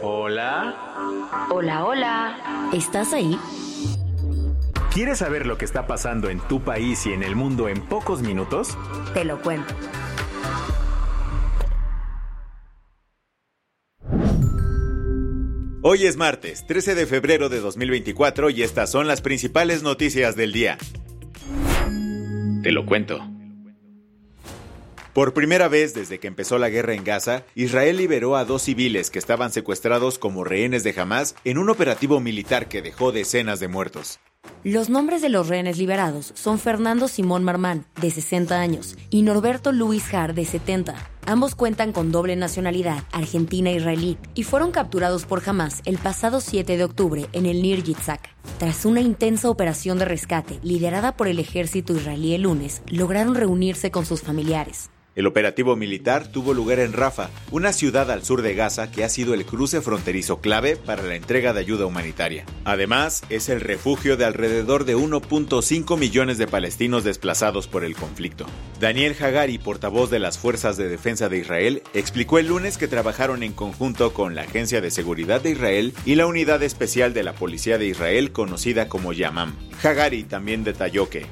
Hola. Hola. Hola. ¿Estás ahí? ¿Quieres saber lo que está pasando en tu país y en el mundo en pocos minutos? Te lo cuento. Hoy es martes, 13 de febrero de 2024 y estas son las principales noticias del día. Te lo cuento. Por primera vez desde que empezó la guerra en Gaza, Israel liberó a dos civiles que estaban secuestrados como rehenes de Hamas en un operativo militar que dejó decenas de muertos. Los nombres de los rehenes liberados son Fernando Simón Marmán, de 60 años, y Norberto Luis Har, de 70. Ambos cuentan con doble nacionalidad, argentina-israelí, y fueron capturados por Hamas el pasado 7 de octubre en el Nir Yitzhak. Tras una intensa operación de rescate liderada por el ejército israelí el lunes, lograron reunirse con sus familiares. El operativo militar tuvo lugar en Rafa, una ciudad al sur de Gaza que ha sido el cruce fronterizo clave para la entrega de ayuda humanitaria. Además, es el refugio de alrededor de 1.5 millones de palestinos desplazados por el conflicto. Daniel Hagari, portavoz de las Fuerzas de Defensa de Israel, explicó el lunes que trabajaron en conjunto con la Agencia de Seguridad de Israel y la Unidad Especial de la Policía de Israel conocida como Yamam. Hagari también detalló que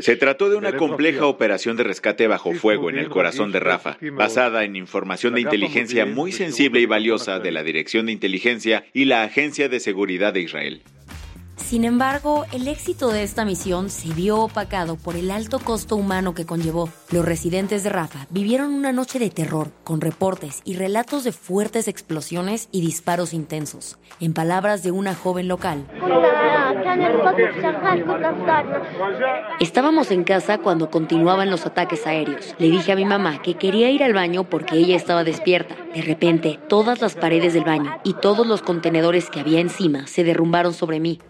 se trató de una compleja operación de rescate bajo fuego en el corazón de Rafa, basada en información de inteligencia muy sensible y valiosa de la Dirección de Inteligencia y la Agencia de Seguridad de Israel. Sin embargo, el éxito de esta misión se vio opacado por el alto costo humano que conllevó. Los residentes de Rafa vivieron una noche de terror, con reportes y relatos de fuertes explosiones y disparos intensos. En palabras de una joven local, Estábamos en casa cuando continuaban los ataques aéreos. Le dije a mi mamá que quería ir al baño porque ella estaba despierta. De repente, todas las paredes del baño y todos los contenedores que había encima se derrumbaron sobre mí.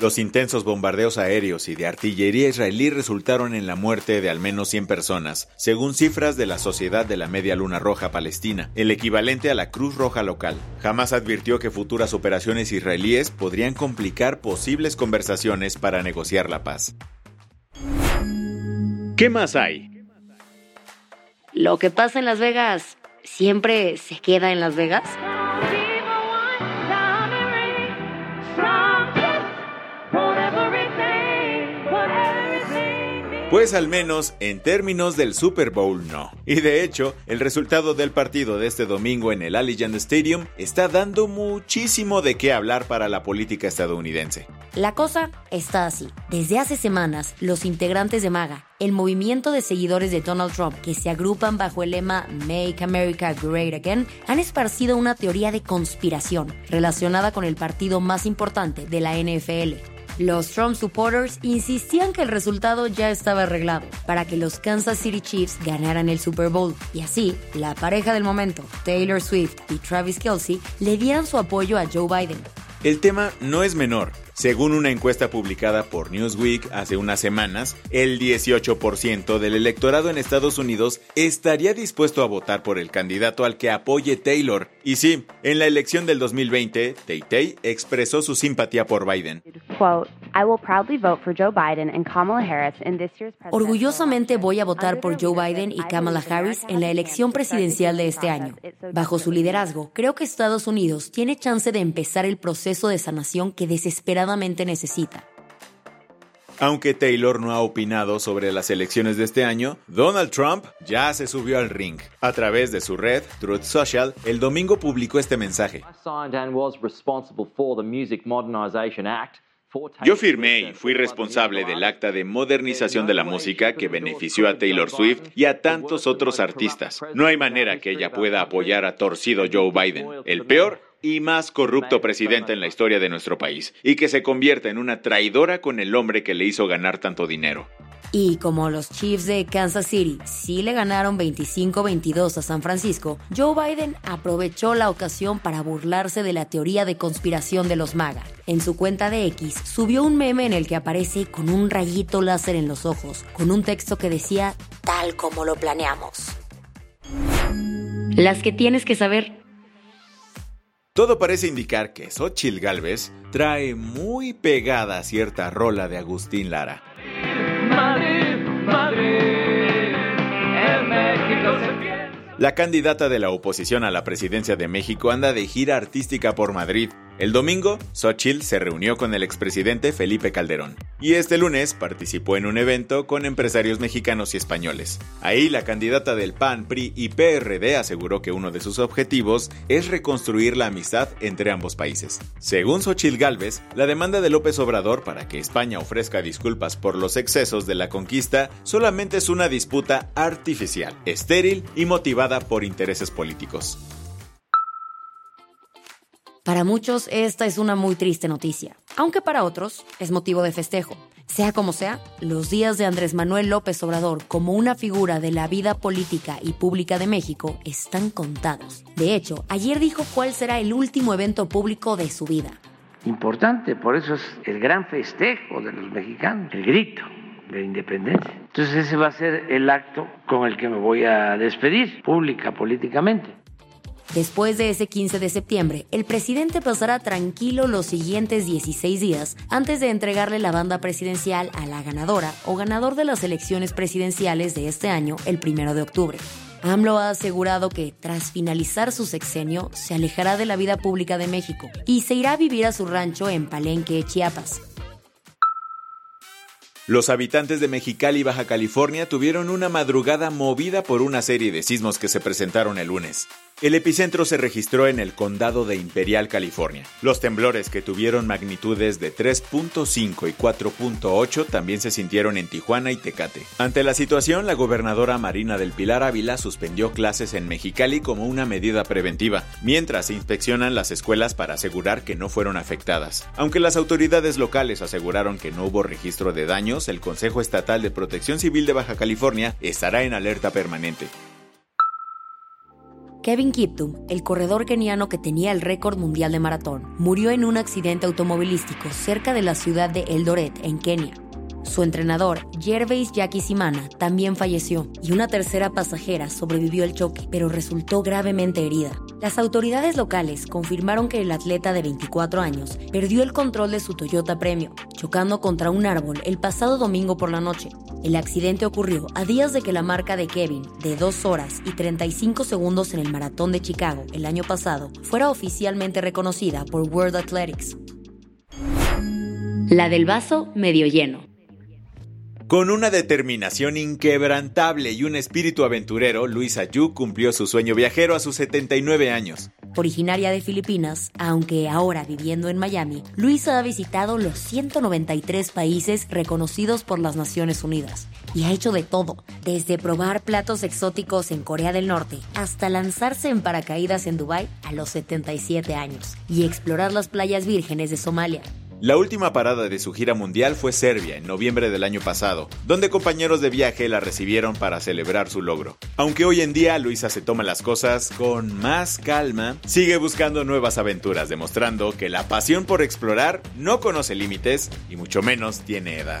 Los intensos bombardeos aéreos y de artillería israelí resultaron en la muerte de al menos 100 personas, según cifras de la Sociedad de la Media Luna Roja Palestina, el equivalente a la Cruz Roja local. Jamás advirtió que futuras operaciones israelíes podrían complicar posibles conversaciones para negociar la paz. ¿Qué más hay? Lo que pasa en Las Vegas, ¿siempre se queda en Las Vegas? Pues al menos en términos del Super Bowl no. Y de hecho, el resultado del partido de este domingo en el Allegiant Stadium está dando muchísimo de qué hablar para la política estadounidense. La cosa está así. Desde hace semanas, los integrantes de MAGA, el movimiento de seguidores de Donald Trump que se agrupan bajo el lema Make America Great Again, han esparcido una teoría de conspiración relacionada con el partido más importante de la NFL, los Trump supporters insistían que el resultado ya estaba arreglado para que los Kansas City Chiefs ganaran el Super Bowl y así la pareja del momento, Taylor Swift y Travis Kelsey, le dieran su apoyo a Joe Biden. El tema no es menor. Según una encuesta publicada por Newsweek hace unas semanas, el 18% del electorado en Estados Unidos estaría dispuesto a votar por el candidato al que apoye Taylor. Y sí, en la elección del 2020, Tay Tay expresó su simpatía por Biden. Orgullosamente voy a votar por Joe Biden y Kamala Harris en la elección presidencial de este año. Bajo su liderazgo, creo que Estados Unidos tiene chance de empezar el proceso de sanación que desesperadamente necesita. Aunque Taylor no ha opinado sobre las elecciones de este año, Donald Trump ya se subió al ring. A través de su red, Truth Social, el domingo publicó este mensaje. Yo firmé y fui responsable del acta de modernización de la música que benefició a Taylor Swift y a tantos otros artistas. No hay manera que ella pueda apoyar a torcido Joe Biden. El peor y más corrupto presidente en la historia de nuestro país, y que se convierta en una traidora con el hombre que le hizo ganar tanto dinero. Y como los Chiefs de Kansas City sí le ganaron 25-22 a San Francisco, Joe Biden aprovechó la ocasión para burlarse de la teoría de conspiración de los MAGA. En su cuenta de X subió un meme en el que aparece con un rayito láser en los ojos, con un texto que decía tal como lo planeamos. Las que tienes que saber. Todo parece indicar que Xochitl Galvez trae muy pegada cierta rola de Agustín Lara. La candidata de la oposición a la presidencia de México anda de gira artística por Madrid el domingo, Xochitl se reunió con el expresidente Felipe Calderón y este lunes participó en un evento con empresarios mexicanos y españoles. Ahí la candidata del PAN, PRI y PRD aseguró que uno de sus objetivos es reconstruir la amistad entre ambos países. Según Xochitl Gálvez, la demanda de López Obrador para que España ofrezca disculpas por los excesos de la conquista solamente es una disputa artificial, estéril y motivada por intereses políticos. Para muchos esta es una muy triste noticia, aunque para otros es motivo de festejo. Sea como sea, los días de Andrés Manuel López Obrador como una figura de la vida política y pública de México están contados. De hecho, ayer dijo cuál será el último evento público de su vida. Importante, por eso es el gran festejo de los mexicanos, el grito de independencia. Entonces ese va a ser el acto con el que me voy a despedir pública, políticamente. Después de ese 15 de septiembre, el presidente pasará tranquilo los siguientes 16 días antes de entregarle la banda presidencial a la ganadora o ganador de las elecciones presidenciales de este año, el 1 de octubre. AMLO ha asegurado que, tras finalizar su sexenio, se alejará de la vida pública de México y se irá a vivir a su rancho en Palenque, Chiapas. Los habitantes de Mexicali, Baja California, tuvieron una madrugada movida por una serie de sismos que se presentaron el lunes. El epicentro se registró en el condado de Imperial, California. Los temblores que tuvieron magnitudes de 3.5 y 4.8 también se sintieron en Tijuana y Tecate. Ante la situación, la gobernadora Marina del Pilar Ávila suspendió clases en Mexicali como una medida preventiva, mientras se inspeccionan las escuelas para asegurar que no fueron afectadas. Aunque las autoridades locales aseguraron que no hubo registro de daños, el Consejo Estatal de Protección Civil de Baja California estará en alerta permanente. Kevin Kiptum, el corredor keniano que tenía el récord mundial de maratón, murió en un accidente automovilístico cerca de la ciudad de Eldoret, en Kenia. Su entrenador, Gervais Simana, también falleció y una tercera pasajera sobrevivió al choque, pero resultó gravemente herida. Las autoridades locales confirmaron que el atleta de 24 años perdió el control de su Toyota Premio, chocando contra un árbol el pasado domingo por la noche. El accidente ocurrió a días de que la marca de Kevin, de 2 horas y 35 segundos en el maratón de Chicago el año pasado, fuera oficialmente reconocida por World Athletics. La del vaso medio lleno. Con una determinación inquebrantable y un espíritu aventurero, Luisa Yu cumplió su sueño viajero a sus 79 años. Originaria de Filipinas, aunque ahora viviendo en Miami, Luisa ha visitado los 193 países reconocidos por las Naciones Unidas y ha hecho de todo, desde probar platos exóticos en Corea del Norte hasta lanzarse en paracaídas en Dubái a los 77 años y explorar las playas vírgenes de Somalia. La última parada de su gira mundial fue Serbia en noviembre del año pasado, donde compañeros de viaje la recibieron para celebrar su logro. Aunque hoy en día Luisa se toma las cosas con más calma, sigue buscando nuevas aventuras, demostrando que la pasión por explorar no conoce límites y mucho menos tiene edad.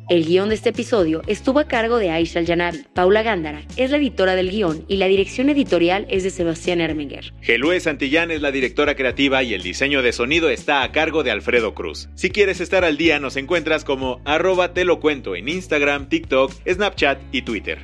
El guion de este episodio estuvo a cargo de Aisha Al-Janabi. Paula Gándara es la editora del guion y la dirección editorial es de Sebastián Erminger. Gelue Santillán es la directora creativa y el diseño de sonido está a cargo de Alfredo Cruz. Si quieres estar al día, nos encuentras como arroba te lo cuento en Instagram, TikTok, Snapchat y Twitter.